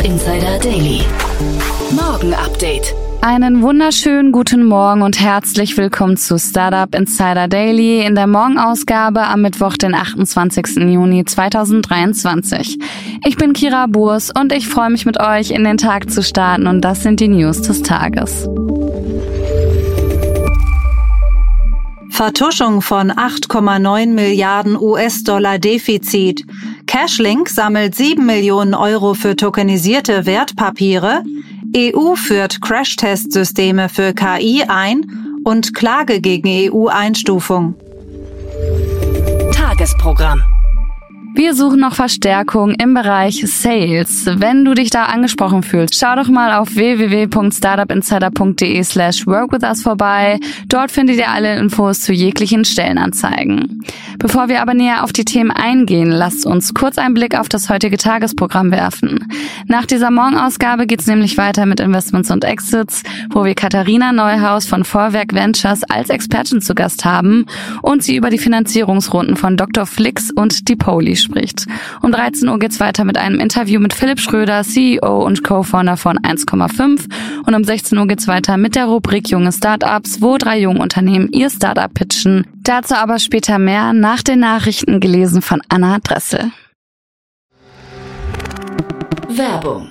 Startup Insider Daily. Morgen Update. Einen wunderschönen guten Morgen und herzlich willkommen zu Startup Insider Daily in der Morgenausgabe am Mittwoch, den 28. Juni 2023. Ich bin Kira Burs und ich freue mich mit euch in den Tag zu starten und das sind die News des Tages. Vertuschung von 8,9 Milliarden US-Dollar Defizit. Cashlink sammelt 7 Millionen Euro für tokenisierte Wertpapiere. EU führt Crash-Test-Systeme für KI ein und Klage gegen EU-Einstufung. Tagesprogramm. Wir suchen noch Verstärkung im Bereich Sales. Wenn du dich da angesprochen fühlst, schau doch mal auf www.startupinsider.de slash workwithus vorbei. Dort findet ihr alle Infos zu jeglichen Stellenanzeigen. Bevor wir aber näher auf die Themen eingehen, lasst uns kurz einen Blick auf das heutige Tagesprogramm werfen. Nach dieser Morgenausgabe geht's nämlich weiter mit Investments und Exits, wo wir Katharina Neuhaus von Vorwerk Ventures als Expertin zu Gast haben und sie über die Finanzierungsrunden von Dr. Flix und Dipoli spricht. Um 13 Uhr geht's weiter mit einem Interview mit Philipp Schröder, CEO und Co-Founder von 1,5 und um 16 Uhr geht's weiter mit der Rubrik Junge Startups, wo drei junge Unternehmen ihr Startup pitchen. Dazu aber später mehr nach den Nachrichten gelesen von Anna Dressel. Werbung.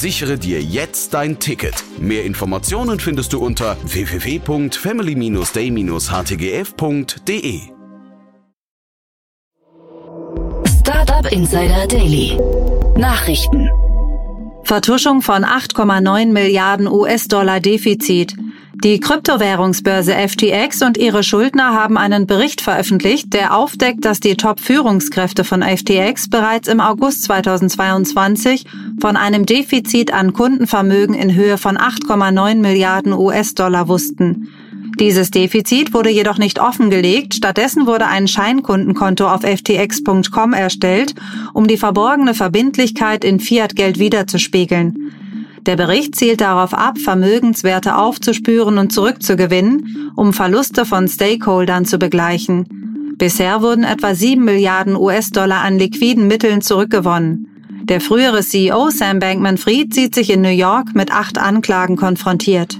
Sichere dir jetzt dein Ticket. Mehr Informationen findest du unter www.family-day-htgf www.startup-insider.de. Startup Insider Daily. Nachrichten. Vertuschung von 8,9 Milliarden US-Dollar Defizit. Die Kryptowährungsbörse FTX und ihre Schuldner haben einen Bericht veröffentlicht, der aufdeckt, dass die Top-Führungskräfte von FTX bereits im August 2022 von einem Defizit an Kundenvermögen in Höhe von 8,9 Milliarden US-Dollar wussten. Dieses Defizit wurde jedoch nicht offengelegt, stattdessen wurde ein Scheinkundenkonto auf ftx.com erstellt, um die verborgene Verbindlichkeit in Fiat-Geld wiederzuspiegeln. Der Bericht zielt darauf ab, Vermögenswerte aufzuspüren und zurückzugewinnen, um Verluste von Stakeholdern zu begleichen. Bisher wurden etwa 7 Milliarden US-Dollar an liquiden Mitteln zurückgewonnen. Der frühere CEO Sam Bankman-Fried sieht sich in New York mit acht Anklagen konfrontiert.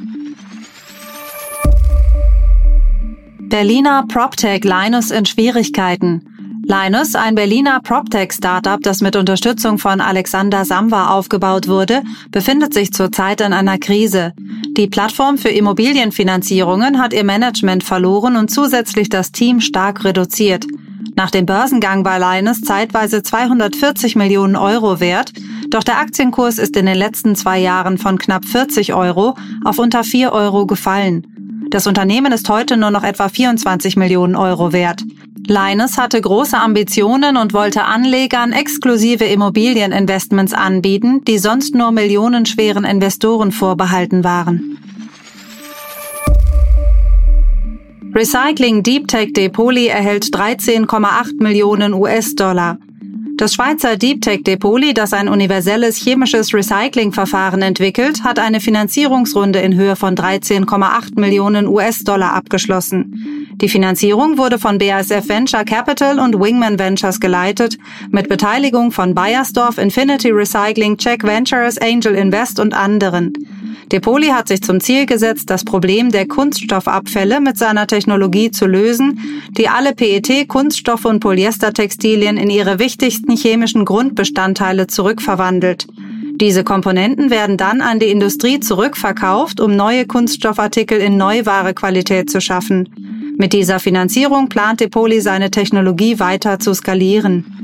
Berliner PropTech Linus in Schwierigkeiten. Linus, ein Berliner PropTech-Startup, das mit Unterstützung von Alexander Samwa aufgebaut wurde, befindet sich zurzeit in einer Krise. Die Plattform für Immobilienfinanzierungen hat ihr Management verloren und zusätzlich das Team stark reduziert. Nach dem Börsengang war Linus zeitweise 240 Millionen Euro wert, doch der Aktienkurs ist in den letzten zwei Jahren von knapp 40 Euro auf unter 4 Euro gefallen. Das Unternehmen ist heute nur noch etwa 24 Millionen Euro wert. Linus hatte große Ambitionen und wollte Anlegern exklusive Immobilieninvestments anbieten, die sonst nur millionenschweren Investoren vorbehalten waren. Recycling Deep Tech Depoli erhält 13,8 Millionen US-Dollar. Das Schweizer Deep Tech Depoli, das ein universelles chemisches Recyclingverfahren entwickelt, hat eine Finanzierungsrunde in Höhe von 13,8 Millionen US-Dollar abgeschlossen. Die Finanzierung wurde von BASF Venture Capital und Wingman Ventures geleitet, mit Beteiligung von Bayersdorf, Infinity Recycling, Check Ventures, Angel Invest und anderen. Depoli hat sich zum Ziel gesetzt, das Problem der Kunststoffabfälle mit seiner Technologie zu lösen, die alle PET, Kunststoffe und Polyestertextilien in ihre wichtigsten chemischen Grundbestandteile zurückverwandelt. Diese Komponenten werden dann an die Industrie zurückverkauft, um neue Kunststoffartikel in Neuware-Qualität zu schaffen. Mit dieser Finanzierung plant Depoli seine Technologie weiter zu skalieren.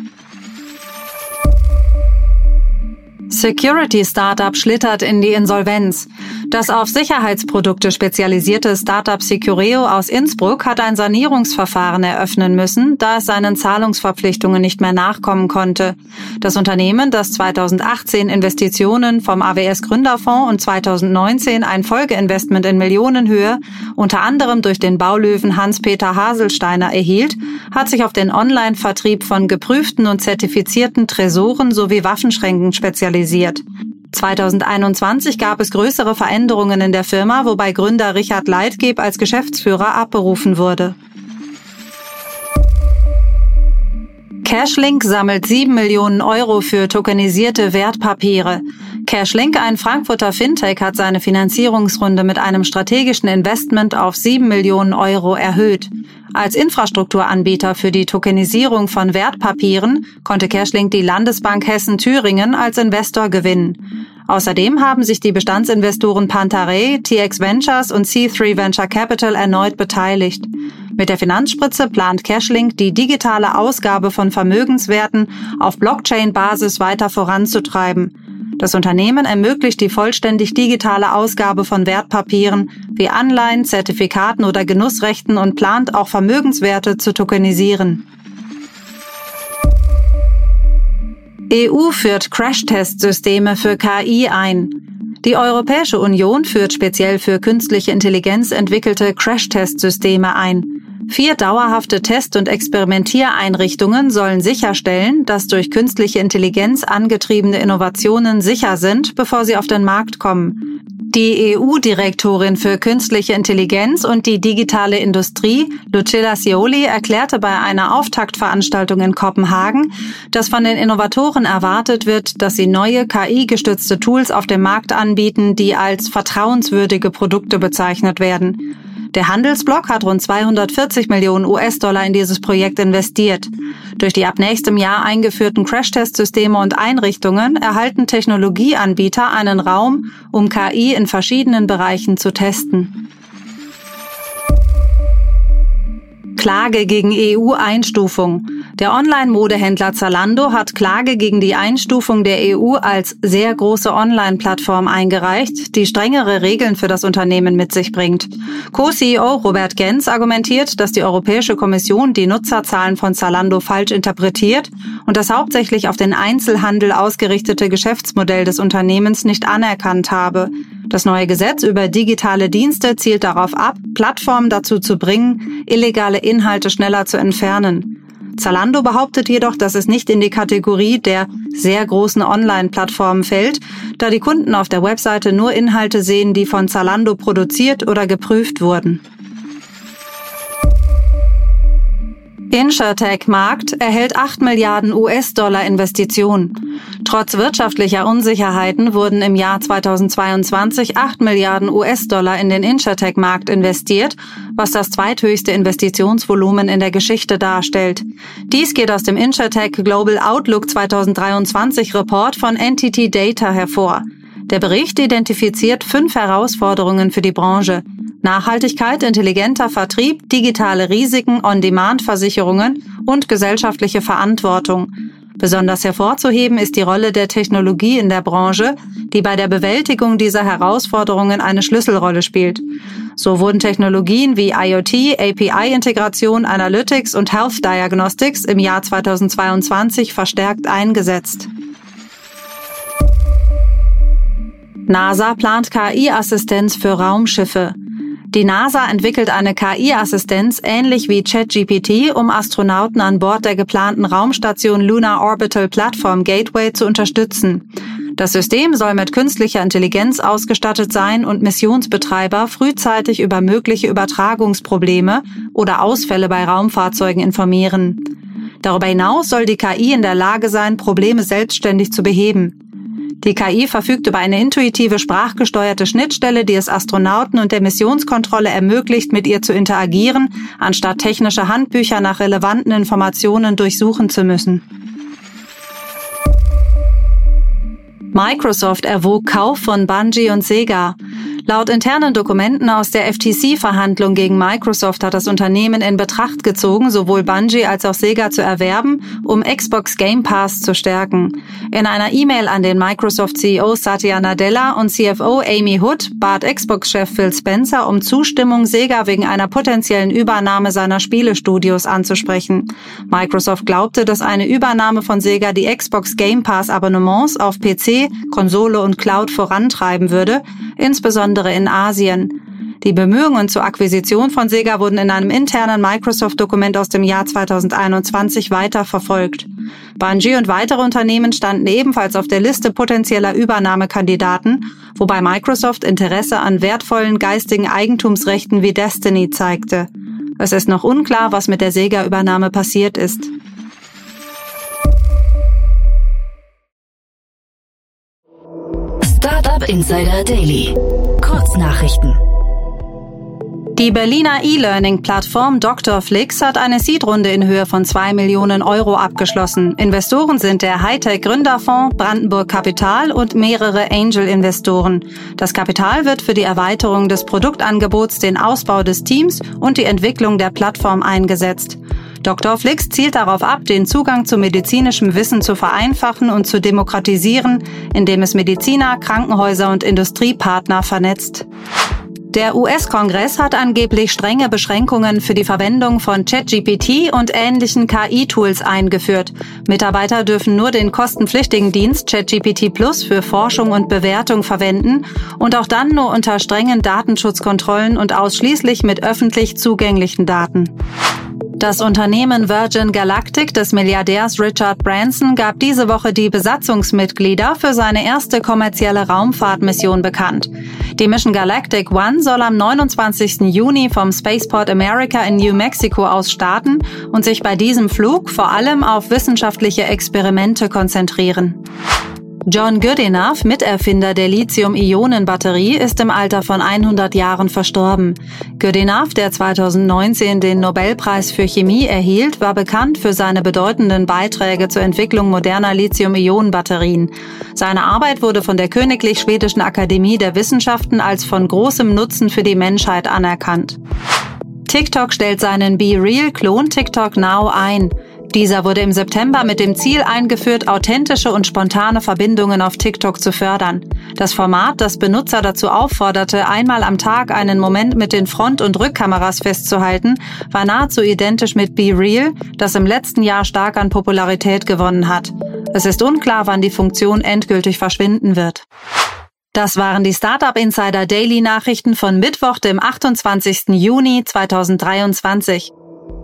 Security Startup schlittert in die Insolvenz. Das auf Sicherheitsprodukte spezialisierte Startup Secureo aus Innsbruck hat ein Sanierungsverfahren eröffnen müssen, da es seinen Zahlungsverpflichtungen nicht mehr nachkommen konnte. Das Unternehmen, das 2018 Investitionen vom AWS Gründerfonds und 2019 ein Folgeinvestment in Millionenhöhe, unter anderem durch den Baulöwen Hans-Peter Haselsteiner erhielt, hat sich auf den Online-Vertrieb von geprüften und zertifizierten Tresoren sowie Waffenschränken spezialisiert. 2021 gab es größere Veränderungen in der Firma, wobei Gründer Richard Leitgeb als Geschäftsführer abberufen wurde. Cashlink sammelt 7 Millionen Euro für tokenisierte Wertpapiere. Cashlink, ein Frankfurter Fintech, hat seine Finanzierungsrunde mit einem strategischen Investment auf 7 Millionen Euro erhöht. Als Infrastrukturanbieter für die Tokenisierung von Wertpapieren konnte Cashlink die Landesbank Hessen-Thüringen als Investor gewinnen. Außerdem haben sich die Bestandsinvestoren Pantarei, TX Ventures und C3 Venture Capital erneut beteiligt. Mit der Finanzspritze plant Cashlink die digitale Ausgabe von Vermögenswerten auf Blockchain-Basis weiter voranzutreiben. Das Unternehmen ermöglicht die vollständig digitale Ausgabe von Wertpapieren wie Anleihen, Zertifikaten oder Genussrechten und plant auch Vermögenswerte zu tokenisieren. EU führt Crash-Test-Systeme für KI ein. Die Europäische Union führt speziell für künstliche Intelligenz entwickelte Crash-Test-Systeme ein. Vier dauerhafte Test- und Experimentiereinrichtungen sollen sicherstellen, dass durch künstliche Intelligenz angetriebene Innovationen sicher sind, bevor sie auf den Markt kommen. Die EU-Direktorin für künstliche Intelligenz und die digitale Industrie, Lucilla Scioli, erklärte bei einer Auftaktveranstaltung in Kopenhagen, dass von den Innovatoren erwartet wird, dass sie neue KI-gestützte Tools auf dem Markt anbieten, die als vertrauenswürdige Produkte bezeichnet werden. Der Handelsblock hat rund 240 Millionen US-Dollar in dieses Projekt investiert. Durch die ab nächstem Jahr eingeführten Crashtest-Systeme und Einrichtungen erhalten Technologieanbieter einen Raum, um KI in verschiedenen Bereichen zu testen. Klage gegen EU-Einstufung. Der Online-Modehändler Zalando hat Klage gegen die Einstufung der EU als sehr große Online-Plattform eingereicht, die strengere Regeln für das Unternehmen mit sich bringt. Co-CEO Robert Gens argumentiert, dass die Europäische Kommission die Nutzerzahlen von Zalando falsch interpretiert und das hauptsächlich auf den Einzelhandel ausgerichtete Geschäftsmodell des Unternehmens nicht anerkannt habe. Das neue Gesetz über digitale Dienste zielt darauf ab, Plattformen dazu zu bringen, illegale Inhalte schneller zu entfernen. Zalando behauptet jedoch, dass es nicht in die Kategorie der sehr großen Online-Plattformen fällt, da die Kunden auf der Webseite nur Inhalte sehen, die von Zalando produziert oder geprüft wurden. InsurTech-Markt erhält 8 Milliarden US-Dollar Investitionen. Trotz wirtschaftlicher Unsicherheiten wurden im Jahr 2022 8 Milliarden US-Dollar in den InsurTech-Markt investiert, was das zweithöchste Investitionsvolumen in der Geschichte darstellt. Dies geht aus dem InsurTech Global Outlook 2023 Report von Entity Data hervor. Der Bericht identifiziert fünf Herausforderungen für die Branche. Nachhaltigkeit, intelligenter Vertrieb, digitale Risiken, On-Demand-Versicherungen und gesellschaftliche Verantwortung. Besonders hervorzuheben ist die Rolle der Technologie in der Branche, die bei der Bewältigung dieser Herausforderungen eine Schlüsselrolle spielt. So wurden Technologien wie IoT, API-Integration, Analytics und Health Diagnostics im Jahr 2022 verstärkt eingesetzt. NASA plant KI-Assistenz für Raumschiffe. Die NASA entwickelt eine KI-Assistenz ähnlich wie ChatGPT, um Astronauten an Bord der geplanten Raumstation Lunar Orbital Platform Gateway zu unterstützen. Das System soll mit künstlicher Intelligenz ausgestattet sein und Missionsbetreiber frühzeitig über mögliche Übertragungsprobleme oder Ausfälle bei Raumfahrzeugen informieren. Darüber hinaus soll die KI in der Lage sein, Probleme selbstständig zu beheben. Die KI verfügt über eine intuitive sprachgesteuerte Schnittstelle, die es Astronauten und der Missionskontrolle ermöglicht, mit ihr zu interagieren, anstatt technische Handbücher nach relevanten Informationen durchsuchen zu müssen. Microsoft erwog Kauf von Bungie und Sega. Laut internen Dokumenten aus der FTC-Verhandlung gegen Microsoft hat das Unternehmen in Betracht gezogen, sowohl Bungie als auch Sega zu erwerben, um Xbox Game Pass zu stärken. In einer E-Mail an den Microsoft-CEO Satya Nadella und CFO Amy Hood bat Xbox-Chef Phil Spencer um Zustimmung, Sega wegen einer potenziellen Übernahme seiner Spielestudios anzusprechen. Microsoft glaubte, dass eine Übernahme von Sega die Xbox Game Pass Abonnements auf PC, Konsole und Cloud vorantreiben würde, insbesondere in Asien. Die Bemühungen zur Akquisition von Sega wurden in einem internen Microsoft-Dokument aus dem Jahr 2021 weiter verfolgt. Bungie und weitere Unternehmen standen ebenfalls auf der Liste potenzieller Übernahmekandidaten, wobei Microsoft Interesse an wertvollen geistigen Eigentumsrechten wie Destiny zeigte. Es ist noch unklar, was mit der Sega-Übernahme passiert ist. Insider Daily. Kurznachrichten. Die Berliner E-Learning-Plattform DrFlix hat eine Seed-Runde in Höhe von zwei Millionen Euro abgeschlossen. Investoren sind der Hightech-Gründerfonds, Brandenburg Kapital und mehrere Angel-Investoren. Das Kapital wird für die Erweiterung des Produktangebots, den Ausbau des Teams und die Entwicklung der Plattform eingesetzt. Dr. Flix zielt darauf ab, den Zugang zu medizinischem Wissen zu vereinfachen und zu demokratisieren, indem es Mediziner, Krankenhäuser und Industriepartner vernetzt. Der US-Kongress hat angeblich strenge Beschränkungen für die Verwendung von ChatGPT und ähnlichen KI-Tools eingeführt. Mitarbeiter dürfen nur den kostenpflichtigen Dienst ChatGPT Plus für Forschung und Bewertung verwenden und auch dann nur unter strengen Datenschutzkontrollen und ausschließlich mit öffentlich zugänglichen Daten. Das Unternehmen Virgin Galactic des Milliardärs Richard Branson gab diese Woche die Besatzungsmitglieder für seine erste kommerzielle Raumfahrtmission bekannt. Die Mission Galactic One soll am 29. Juni vom Spaceport America in New Mexico aus starten und sich bei diesem Flug vor allem auf wissenschaftliche Experimente konzentrieren. John Goodenough, Miterfinder der Lithium-Ionen-Batterie, ist im Alter von 100 Jahren verstorben. Goodenough, der 2019 den Nobelpreis für Chemie erhielt, war bekannt für seine bedeutenden Beiträge zur Entwicklung moderner Lithium-Ionen-Batterien. Seine Arbeit wurde von der Königlich Schwedischen Akademie der Wissenschaften als von großem Nutzen für die Menschheit anerkannt. TikTok stellt seinen Be Real-Klon TikTok Now ein. Dieser wurde im September mit dem Ziel eingeführt, authentische und spontane Verbindungen auf TikTok zu fördern. Das Format, das Benutzer dazu aufforderte, einmal am Tag einen Moment mit den Front- und Rückkameras festzuhalten, war nahezu identisch mit Be Real, das im letzten Jahr stark an Popularität gewonnen hat. Es ist unklar, wann die Funktion endgültig verschwinden wird. Das waren die Startup Insider Daily Nachrichten von Mittwoch, dem 28. Juni 2023.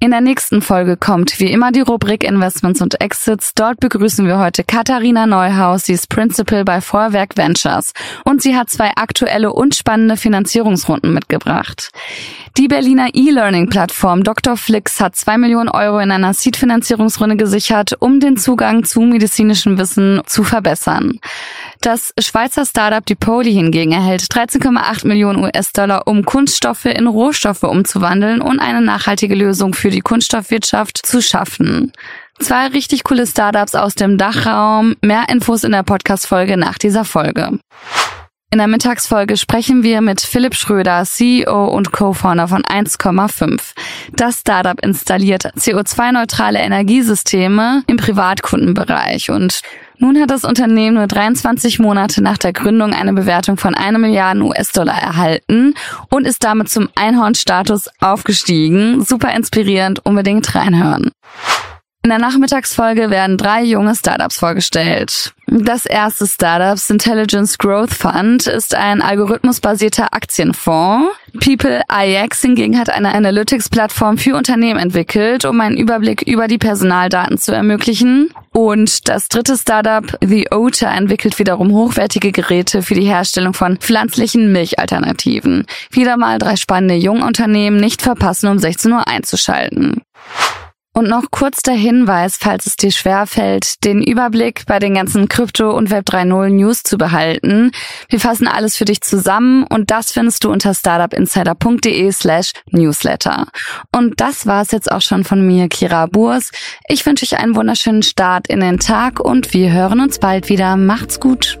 In der nächsten Folge kommt wie immer die Rubrik Investments und Exits. Dort begrüßen wir heute Katharina Neuhaus. Sie ist Principal bei Vorwerk Ventures und sie hat zwei aktuelle und spannende Finanzierungsrunden mitgebracht. Die Berliner E-Learning-Plattform Dr. Flix hat zwei Millionen Euro in einer Seed-Finanzierungsrunde gesichert, um den Zugang zu medizinischem Wissen zu verbessern. Das Schweizer Startup Dipoli hingegen erhält 13,8 Millionen US-Dollar, um Kunststoffe in Rohstoffe umzuwandeln und eine nachhaltige Lösung für die Kunststoffwirtschaft zu schaffen. Zwei richtig coole Startups aus dem Dachraum. Mehr Infos in der Podcast-Folge nach dieser Folge. In der Mittagsfolge sprechen wir mit Philipp Schröder, CEO und Co-Founder von 1,5. Das Startup installiert CO2-neutrale Energiesysteme im Privatkundenbereich und nun hat das Unternehmen nur 23 Monate nach der Gründung eine Bewertung von einer Milliarde US-Dollar erhalten und ist damit zum Einhornstatus aufgestiegen. Super inspirierend, unbedingt reinhören. In der Nachmittagsfolge werden drei junge Startups vorgestellt. Das erste Startup, Intelligence Growth Fund, ist ein algorithmusbasierter Aktienfonds. People IX hingegen hat eine Analytics-Plattform für Unternehmen entwickelt, um einen Überblick über die Personaldaten zu ermöglichen. Und das dritte Startup, The Otter, entwickelt wiederum hochwertige Geräte für die Herstellung von pflanzlichen Milchalternativen. Wieder mal drei spannende Jungunternehmen, nicht verpassen, um 16 Uhr einzuschalten. Und noch kurz der Hinweis, falls es dir schwerfällt, den Überblick bei den ganzen Krypto- und Web 3.0 News zu behalten. Wir fassen alles für dich zusammen und das findest du unter startupinsider.de slash newsletter. Und das war's jetzt auch schon von mir, Kira Burs. Ich wünsche euch einen wunderschönen Start in den Tag und wir hören uns bald wieder. Macht's gut.